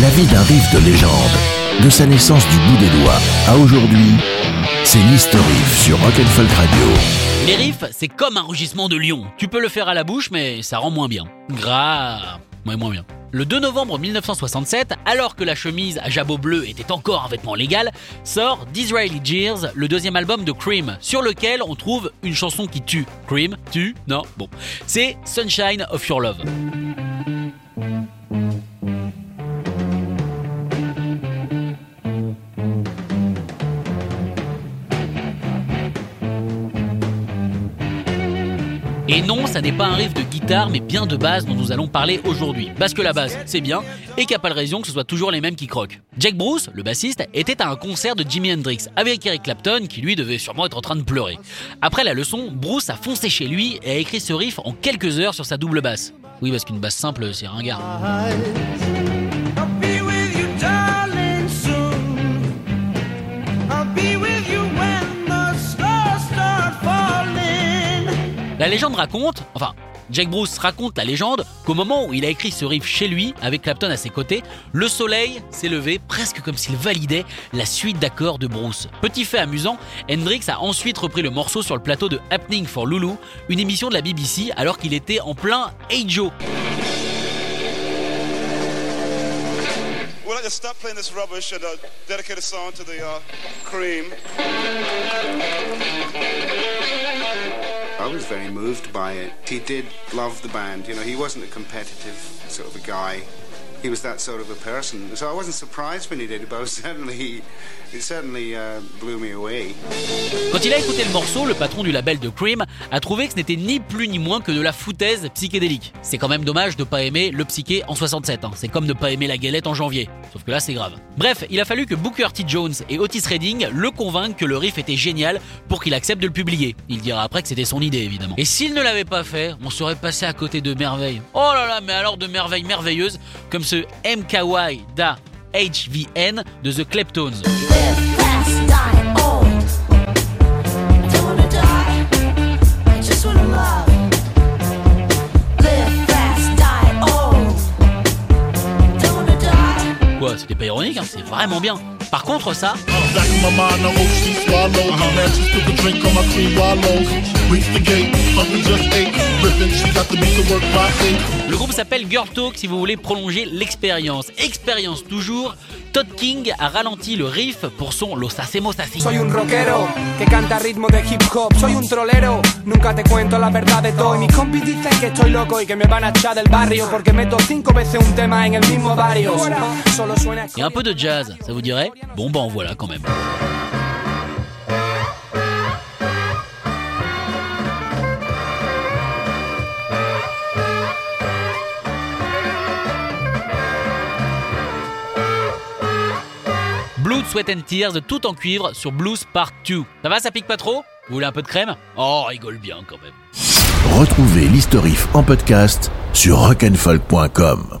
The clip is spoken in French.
La vie d'un riff de légende, de sa naissance du bout des doigts à aujourd'hui, c'est l'History Riff sur Rock'n'Folk Radio. Les riffs, c'est comme un rugissement de lion. Tu peux le faire à la bouche, mais ça rend moins bien. Gras... Ouais, moins bien. Le 2 novembre 1967, alors que la chemise à jabot bleu était encore un vêtement légal, sort Disraeli Jeers, le deuxième album de Cream, sur lequel on trouve une chanson qui tue. Cream, tue Non Bon. C'est Sunshine of Your Love. Et non, ça n'est pas un riff de guitare, mais bien de base dont nous allons parler aujourd'hui. Parce que la base, c'est bien, et qu'il n'y a pas de raison que ce soit toujours les mêmes qui croquent. Jack Bruce, le bassiste, était à un concert de Jimi Hendrix avec Eric Clapton, qui lui devait sûrement être en train de pleurer. Après la leçon, Bruce a foncé chez lui et a écrit ce riff en quelques heures sur sa double basse. Oui, parce qu'une basse simple, c'est ringard. La légende raconte, enfin, Jack Bruce raconte la légende qu'au moment où il a écrit ce riff chez lui, avec Clapton à ses côtés, le soleil s'est levé presque comme s'il validait la suite d'accords de Bruce. Petit fait amusant, Hendrix a ensuite repris le morceau sur le plateau de Happening for Lulu, une émission de la BBC, alors qu'il était en plein Hey Joe. I was very moved by it. He did love the band. You know, he wasn't a competitive sort of a guy. He was that sort of a person. So I wasn't surprised when he did it, but I was certainly Quand il a écouté le morceau, le patron du label de Cream a trouvé que ce n'était ni plus ni moins que de la foutaise psychédélique. C'est quand même dommage de pas aimer le psyché en 67. Hein. C'est comme ne pas aimer la galette en janvier. Sauf que là, c'est grave. Bref, il a fallu que Booker T. Jones et Otis Redding le convainquent que le riff était génial pour qu'il accepte de le publier. Il dira après que c'était son idée, évidemment. Et s'il ne l'avait pas fait, on serait passé à côté de merveilles. Oh là là, mais alors de merveilles merveilleuses comme ce MKY Da HVN de The Kleptones. Quoi, c'était pas ironique, hein, c'est vraiment bien. Par contre, ça. Le groupe s'appelle Girl Talk si vous voulez prolonger l'expérience. Expérience toujours. Todd King a ralenti le riff pour son Los Hacemos Así. Soy un rockero que canta ritmo de hip hop. Soy un trolero, nunca te cuento la verdad de todo. Y mis compis dicen que estoy loco y que me van a echar del barrio porque meto cinco veces un tema en el mismo barrio. Solo suena. Y un peu de jazz, ça vous dirait? Bon, ben voilà quand même. Blood, Sweat and Tears, tout en cuivre sur Blues Part 2. Ça va, ça pique pas trop? Vous voulez un peu de crème? Oh, rigole bien quand même. Retrouvez l'historif en podcast sur rock'n'folk.com.